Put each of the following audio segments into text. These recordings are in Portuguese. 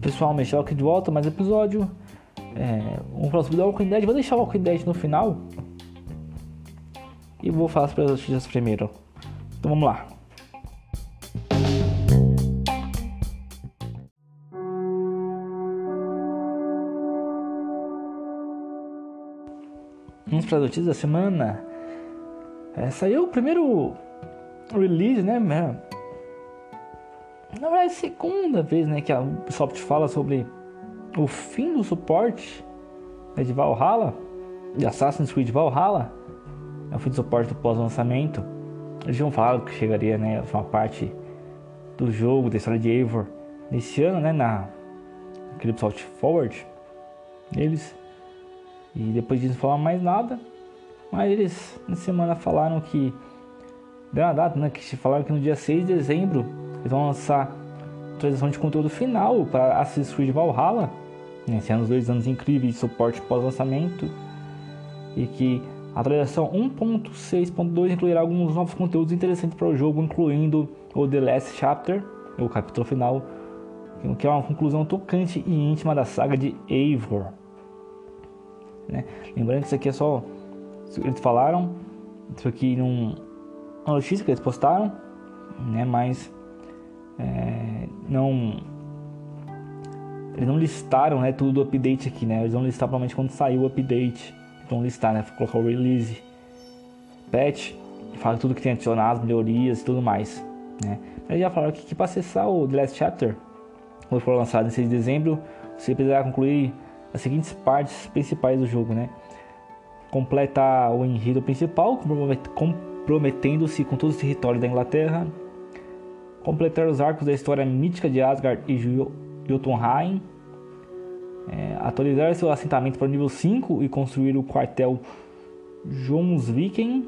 Pessoal, Michel aqui de volta, mais episódio. É, vamos falar sobre o Walking Dead. Vou deixar o Walking Dead no final. E vou falar sobre as notícias primeiro. Então vamos lá. Vamos para as notícias da semana. É, saiu o primeiro release, né? Na verdade, segunda vez né, que a Ubisoft fala sobre o fim do suporte né, de Valhalla, de Assassin's Creed Valhalla, é o fim do suporte do pós-lançamento. Eles já falaram que chegaria né, uma parte do jogo, da história de Eivor, nesse ano, né, na Ubisoft Forward deles. E depois disso não falaram mais nada. Mas eles na semana falaram que. Deu uma data, né? Que falaram que no dia 6 de dezembro eles vão lançar a atualização de conteúdo final para Assassin's Creed Valhalla. Né, sendo os dois anos incríveis de suporte pós-lançamento. E que a atualização 1.6.2 incluirá alguns novos conteúdos interessantes para o jogo, incluindo o The Last Chapter, o capítulo final, que é uma conclusão tocante e íntima da saga de Eivor. Né? Lembrando que isso aqui é só. Eles falaram, isso aqui num, uma notícia que eles postaram, né? mas é, não. Eles não listaram né, tudo do update aqui, né? Eles vão listar provavelmente quando sair o update. Vão listar, né? Colocar o release, patch, fala tudo que tem adicionado, melhorias e tudo mais. Né? Eles já falaram que, que para acessar o The Last Chapter, quando for lançado em 6 de dezembro, você precisará concluir as seguintes partes principais do jogo, né? Completar o enredo principal, comprometendo-se com todos os territórios da Inglaterra. Completar os arcos da história mítica de Asgard e Jotunheim. É, atualizar seu assentamento para o nível 5 e construir o quartel Jonsviken.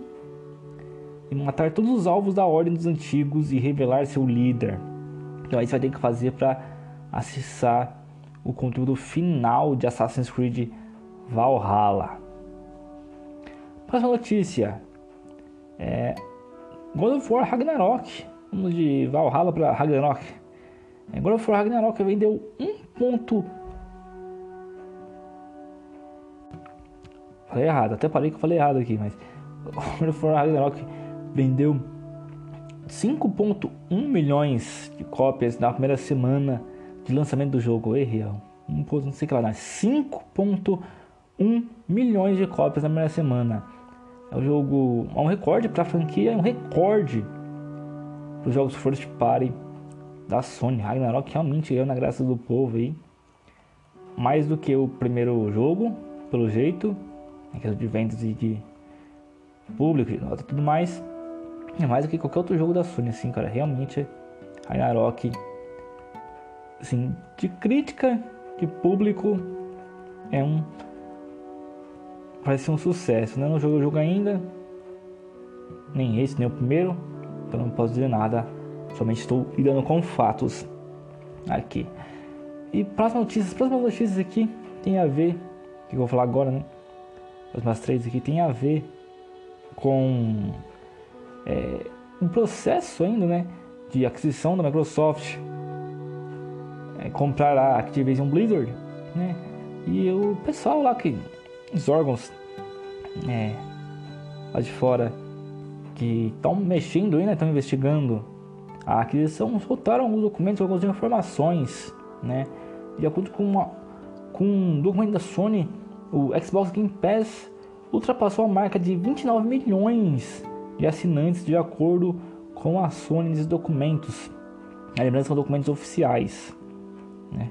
E matar todos os alvos da Ordem dos Antigos e revelar seu líder. Então, isso vai ter que fazer para acessar o conteúdo final de Assassin's Creed Valhalla. Próxima notícia é God of War Ragnarok. Vamos de Valhalla para Ragnarok. É, God of War Ragnarok vendeu 1 ponto. Falei errado, até parei que eu falei errado aqui, mas God of War Ragnarok vendeu 5.1 milhões de cópias na primeira semana de lançamento do jogo, errei, um, não sei que lá, 5.1 milhões de cópias na primeira semana. É um jogo, é um recorde para a franquia, é um recorde para os jogos first party da Sony. Ragnarok realmente ganhou na graça do povo aí. Mais do que o primeiro jogo, pelo jeito, em questão de vendas e de público, de nota e tudo mais. É mais do que qualquer outro jogo da Sony, assim, cara. Realmente, Ragnarok assim, de crítica de público é um vai ser um sucesso, né? Não joguei o jogo ainda, nem esse, nem o primeiro, então não posso dizer nada, somente estou lidando com fatos aqui. E próximas notícias, próximas notícias aqui tem a ver, que eu vou falar agora, né? As próximas três aqui tem a ver com é, um processo ainda, né? De aquisição da Microsoft é, comprar a Activision Blizzard, né? E o pessoal lá que os órgãos é, lá de fora que estão mexendo aí, né? Estão investigando a aquisição, soltaram alguns documentos, algumas informações, né? De acordo com, uma, com um documento da Sony, o Xbox Game Pass ultrapassou a marca de 29 milhões de assinantes de acordo com a Sony nesses documentos. Lembrando que são documentos oficiais. Né?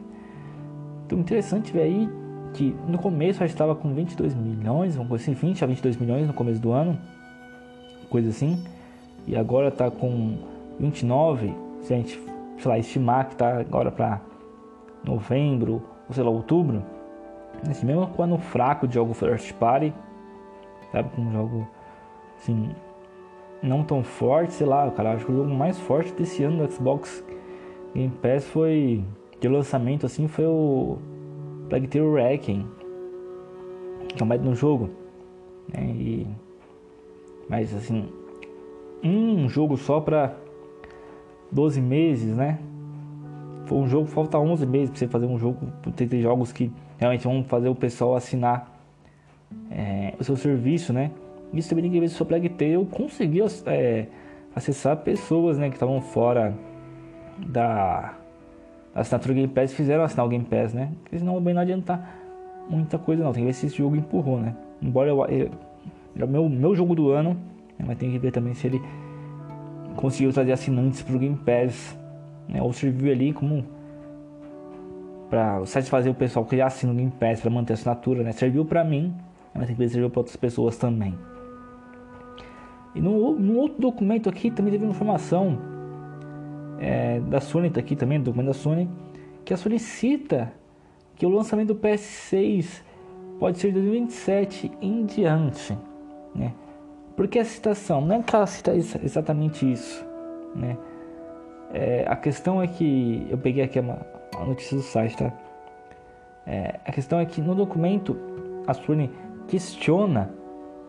Então interessante ver aí que no começo já estava com 22 milhões, vamos assim, 20 a 22 milhões no começo do ano, coisa assim, e agora está com 29, se a gente, sei lá, estimar que está agora para novembro, ou sei lá, outubro, nesse mesmo ano fraco de jogo first party, sabe, com um jogo assim, não tão forte, sei lá, cara, acho que o jogo mais forte desse ano do Xbox Game Pass foi de lançamento assim foi o Plague Tale Wrecking, que é mais no jogo. Né? E, mas assim, um jogo só pra 12 meses, né? Foi um jogo, falta 11 meses para você fazer um jogo. Tem jogos que realmente vão fazer o pessoal assinar é, o seu serviço, né? Isso também tem que ver se o Plague Tale conseguiu é, acessar pessoas, né, que estavam fora da assinatura Game Pass fizeram assinar o Game Pass, né? Porque senão bem não adianta muita coisa não. Tem que ver se esse jogo empurrou, né? Embora eu, eu, é o meu, meu jogo do ano, né? mas tem que ver também se ele conseguiu trazer assinantes pro Game Pass, né? Ou serviu ali como para satisfazer o pessoal que já assina o Game Pass para manter a assinatura, né? Serviu para mim, mas tem que ver se serviu para outras pessoas também. E no, no outro documento aqui também teve informação é, da Sony tá aqui também, do documento da Sony, que a Sony cita que o lançamento do PS6 pode ser de 2027 em diante, né? Porque a citação não é que ela cita exatamente isso, né? É, a questão é que eu peguei aqui a, a notícia do site, tá? É, a questão é que no documento a Sony questiona,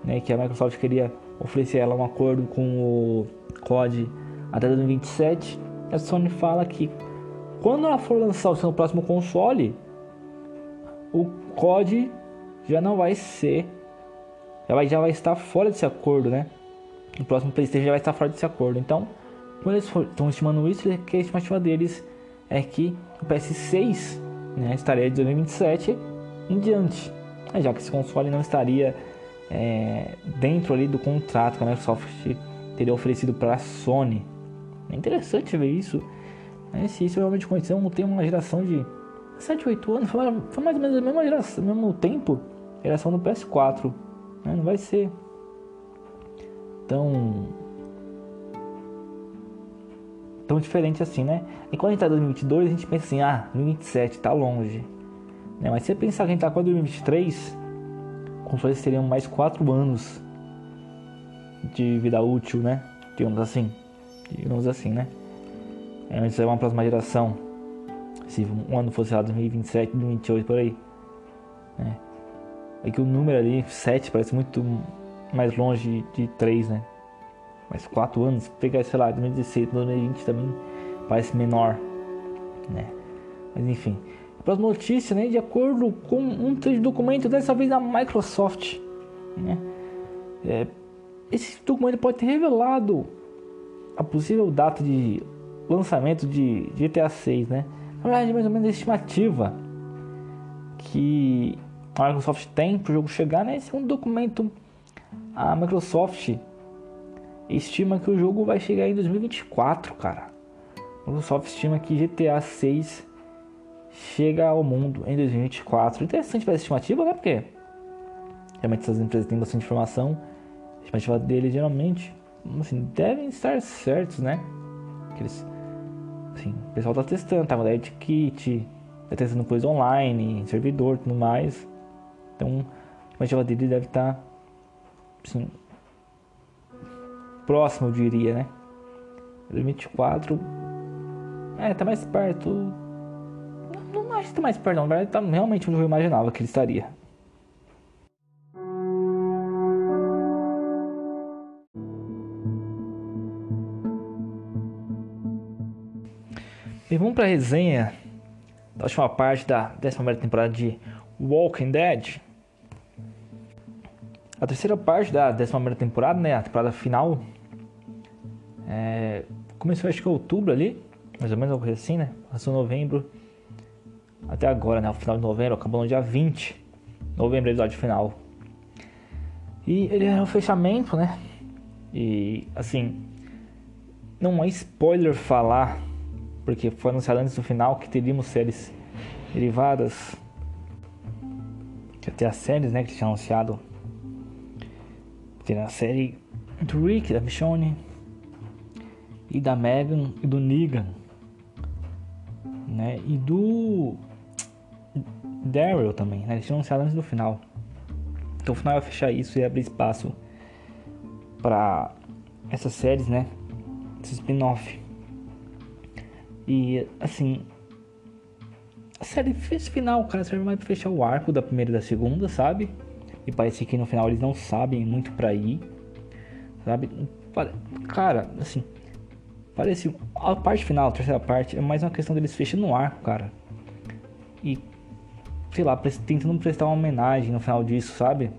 né, que a Microsoft queria oferecer ela um acordo com o COD até 2027. A Sony fala que quando ela for lançar o seu próximo console, o COD já não vai ser. Já vai, já vai estar fora desse acordo, né? O próximo PlayStation já vai estar fora desse acordo. Então, quando eles estão estimando isso, que a estimativa deles é que o PS6 né, estaria de 2027 em diante. Já que esse console não estaria é, dentro ali do contrato que a Microsoft teria oferecido para a Sony. É interessante ver isso. Né? Se isso realmente aconteceu, tem uma geração de 7, 8 anos, foi mais ou menos a mesma geração, mesmo tempo, geração do PS4. Né? Não vai ser tão tão diferente assim, né? E quando a gente tá em 2022, a gente pensa assim, ah, 2027 tá longe. Né? Mas se você pensar que a gente tá com 2023, consoles teriam mais 4 anos de vida útil, né? Digamos assim. Digamos assim, né? Antes de uma próxima geração. Se um ano fosse lá 2027, 2028 por aí. Né? É que o número ali, 7, parece muito mais longe de 3, né? Mas 4 anos, pegar, sei lá, 2016, 2020 também parece menor, né? Mas enfim. Próxima notícia, né? De acordo com um documento, dessa vez da Microsoft, né? É, esse documento pode ter revelado a possível data de lançamento de GTA 6, né? Na verdade, mais ou menos a estimativa que a Microsoft tem para o jogo chegar, né? Esse é um documento. A Microsoft estima que o jogo vai chegar em 2024, cara. A Microsoft estima que GTA 6 chega ao mundo em 2024. Interessante para essa estimativa, né? Porque realmente essas empresas têm bastante informação. A estimativa deles geralmente assim, devem estar certos, né? Que eles, assim, o pessoal tá testando, tá mudando de kit, tá testando coisa online, servidor tudo mais. Então a deles deve estar tá, assim, próximo, eu diria, né? 2024 é, tá mais perto não acho que tá mais perto, não. Na verdade, tá realmente onde eu imaginava que ele estaria. E vamos para a resenha da última parte da 11 temporada de Walking Dead. A terceira parte da 11 temporada, né, a temporada final, é, começou acho que em outubro ali, mais ou menos algo assim, né? Passou novembro até agora, né? O final de novembro, acabou no dia 20. Novembro, episódio final. E ele era um fechamento, né? E assim, não é spoiler falar, porque foi anunciado antes do final que teríamos séries derivadas. Até as séries, né, que tinha anunciado. Tem a série do Rick, da Michonne, e da Megan e do Negan, né? E do Daryl também, né? Eles tinham anunciado antes do final. Então o final vai fechar isso e abrir espaço para essas séries, né? Esse spin-off. E assim, a série fez final, cara, serve mais pra fechar o arco da primeira e da segunda, sabe? E parece que no final eles não sabem muito pra ir, sabe? Cara, assim, Parece. A parte final, a terceira parte, é mais uma questão deles fechando o arco, cara. E. Sei lá, tentando prestar uma homenagem no final disso, sabe?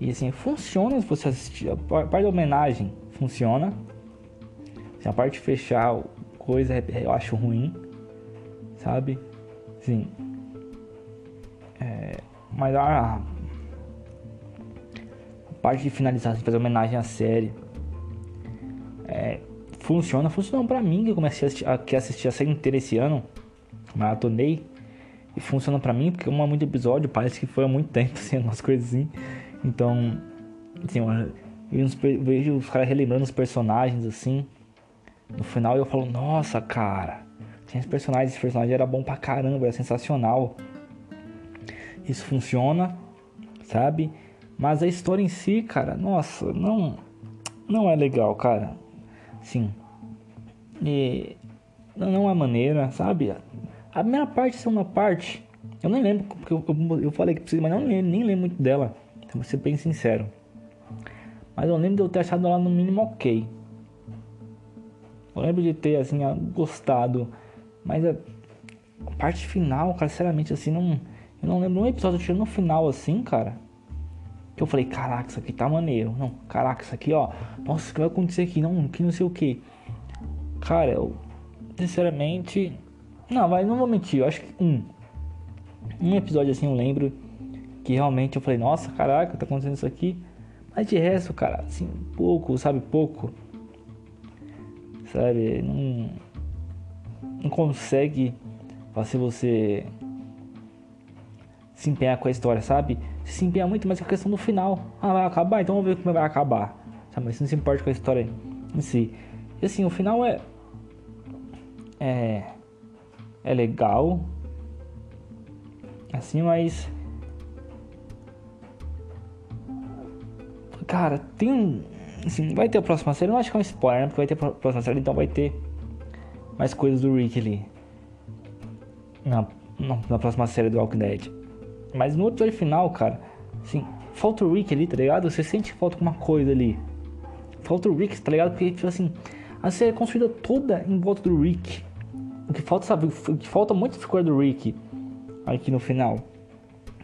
E assim, funciona se você assistir. A parte da homenagem funciona. A parte fechar coisa eu acho ruim. Sabe? Sim. É, mas a, a parte de finalizar, de fazer homenagem à série. É, funciona, funcionou pra mim que eu comecei a a, assistir a série inteira esse ano. Maratonei. E funciona pra mim porque é muito episódio, parece que foi há muito tempo assim, umas coisas assim. Então, assim, eu vejo os caras relembrando os personagens assim. No final eu falo, nossa, cara, tinha esse personagem, esse personagem era bom pra caramba, era sensacional. Isso funciona, sabe? Mas a história em si, cara, nossa, não não é legal, cara. Sim. E não é maneira, sabe? A primeira parte, a segunda parte, eu nem lembro, porque eu, eu, eu falei que precisa, mas não nem, nem lembro muito dela. Vou ser bem sincero. Mas eu lembro de eu ter achado ela no mínimo ok. Eu lembro de ter, assim, gostado. Mas a parte final, cara, sinceramente, assim, não. Eu não lembro um episódio tirando no final, assim, cara. Que eu falei, caraca, isso aqui tá maneiro. Não, caraca, isso aqui, ó. Nossa, o que vai acontecer aqui? Não, que não sei o que. Cara, eu. Sinceramente. Não, mas não vou mentir. Eu acho que um. Um episódio assim eu lembro que realmente eu falei, nossa, caraca, tá acontecendo isso aqui. Mas de resto, cara, assim, pouco, sabe, pouco. Sabe, não, não consegue fazer você se empenhar com a história, sabe? Se empenha muito mais com a questão do final. Ah, vai acabar? Então vamos ver como vai acabar. Sabe, mas não se importa com a história em si. E assim, o final é. É. É legal. Assim, mas Cara, tem. Assim, vai ter a próxima série. Não acho que é um spoiler, né? Porque vai ter a próxima série, então vai ter mais coisas do Rick ali. Na, na, próxima série do Walking Dead. Mas no episódio final, cara, assim, falta o Rick ali, tá ligado? Você sente que falta alguma coisa ali. Falta o Rick, tá ligado? Porque, tipo assim, a série é construída toda em volta do Rick. O que falta, sabe? O que falta muito ficou do Rick aqui no final.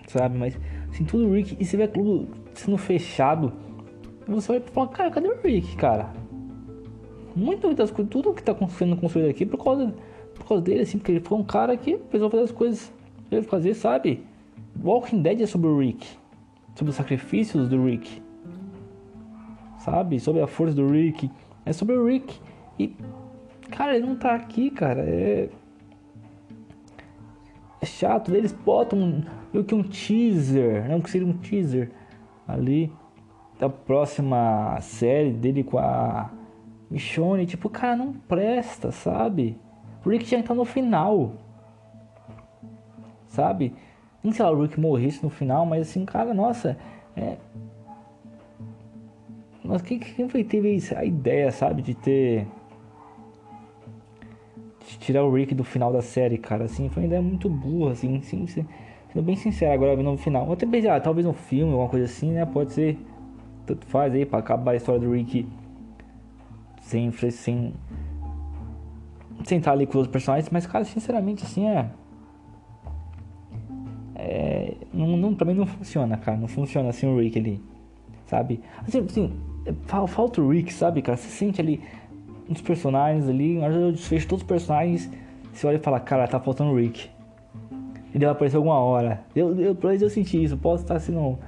Sabe? Mas, assim, tudo o Rick. E você vê tudo sendo fechado você vai falar, cara, cadê o Rick, cara? Muitas das coisas, tudo que tá sendo construído aqui por causa, por causa dele, assim, porque ele foi um cara que precisou fazer as coisas ele fazer, sabe? Walking Dead é sobre o Rick, sobre os sacrifícios do Rick, sabe? Sobre a força do Rick, é sobre o Rick. E, cara, ele não tá aqui, cara, é. É chato, eles botam meio que um teaser, não que seria um teaser ali da próxima série dele com a Michonne, tipo, cara, não presta, sabe? O Rick já tá no final. Sabe? Nem sei lá, o Rick morresse no final, mas assim, cara, nossa, é. Mas quem, quem foi teve a ideia, sabe, de ter. De tirar o Rick do final da série, cara, assim, foi uma ideia muito burra, assim, assim sendo bem sincero agora vendo no final. Até pensei, ah, talvez um filme, alguma coisa assim, né? Pode ser tanto faz aí para acabar a história do Rick sem sem estar ali com os personagens, mas cara, sinceramente assim é é, não, não, também não funciona, cara. Não funciona assim o Rick ali, sabe? Assim, assim falta o Rick, sabe, cara? Você sente ali uns personagens ali, mas eu desfecho todos os personagens. Você olha e fala, cara, tá faltando o Rick. Ele vai aparecer alguma hora. Eu, eu, eu, eu senti isso. Posso estar sendo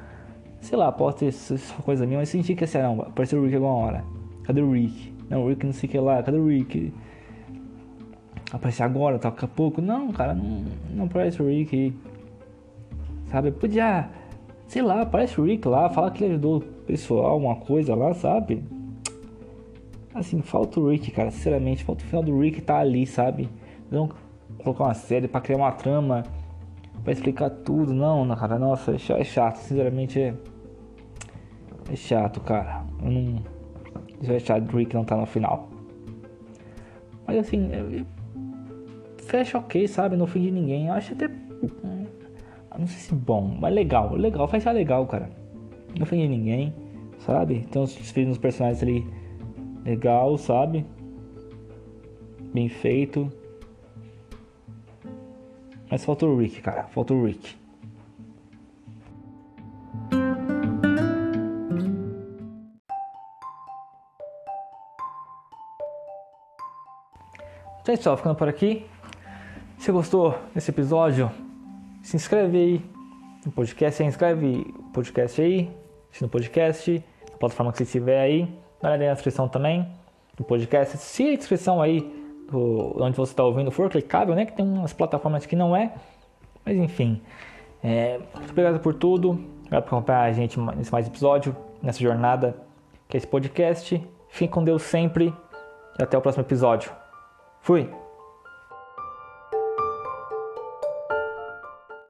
Sei lá, pode essa coisa minha, mas senti que assim, não, apareceu o Rick alguma hora. Cadê o Rick? Não, o Rick não sei o que lá, cadê o Rick? Aparecer agora, tá daqui a pouco. Não, cara, não, não aparece o Rick. Sabe? Podia, sei lá, aparece o Rick lá, fala que ele ajudou o pessoal, uma coisa lá, sabe? Assim, falta o Rick, cara, sinceramente, falta o final do Rick tá ali, sabe? Não colocar uma série pra criar uma trama pra explicar tudo, não, cara, nossa, é chato, sinceramente é. É chato, cara. Eu não. Isso é chato, Rick não tá no final. Mas assim, é, fecha ok, sabe? Não fim de ninguém. Eu acho até. Hum, não sei se bom, mas legal, legal, fecha legal, cara. Não fim de ninguém, sabe? Então os filhos nos personagens ali legal, sabe? bem feito. Mas falta o Rick, cara. Falta o Rick. É isso, ficando por aqui. Se gostou desse episódio, se inscreve aí no podcast, inscreve no podcast aí, no podcast, na plataforma que você estiver aí, dá na descrição também do podcast. Se a descrição aí do, onde você está ouvindo for clicável, né? Que tem umas plataformas que não é. Mas enfim. É, muito obrigado por tudo. Obrigado por acompanhar a gente nesse mais episódio, nessa jornada que é esse podcast. Fique com Deus sempre e até o próximo episódio. Fui!